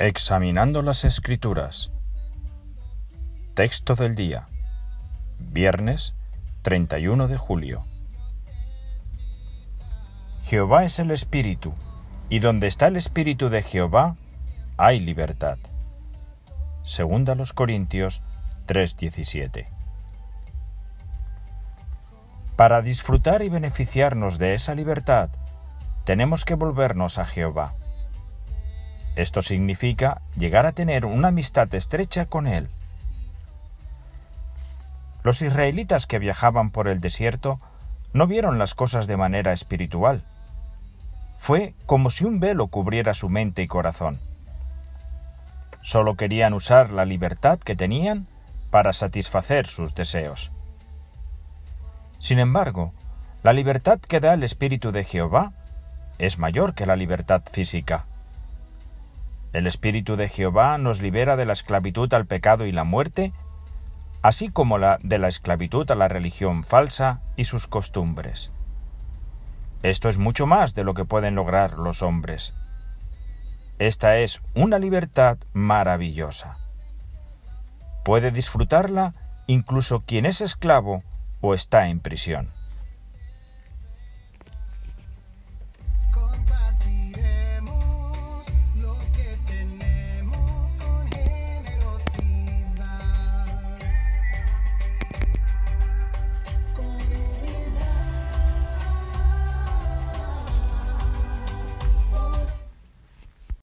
Examinando las Escrituras. Texto del día. Viernes 31 de julio. Jehová es el Espíritu, y donde está el Espíritu de Jehová, hay libertad. Segunda los Corintios 3:17. Para disfrutar y beneficiarnos de esa libertad, tenemos que volvernos a Jehová. Esto significa llegar a tener una amistad estrecha con Él. Los israelitas que viajaban por el desierto no vieron las cosas de manera espiritual. Fue como si un velo cubriera su mente y corazón. Solo querían usar la libertad que tenían para satisfacer sus deseos. Sin embargo, la libertad que da el Espíritu de Jehová es mayor que la libertad física. El Espíritu de Jehová nos libera de la esclavitud al pecado y la muerte, así como la de la esclavitud a la religión falsa y sus costumbres. Esto es mucho más de lo que pueden lograr los hombres. Esta es una libertad maravillosa. Puede disfrutarla incluso quien es esclavo o está en prisión.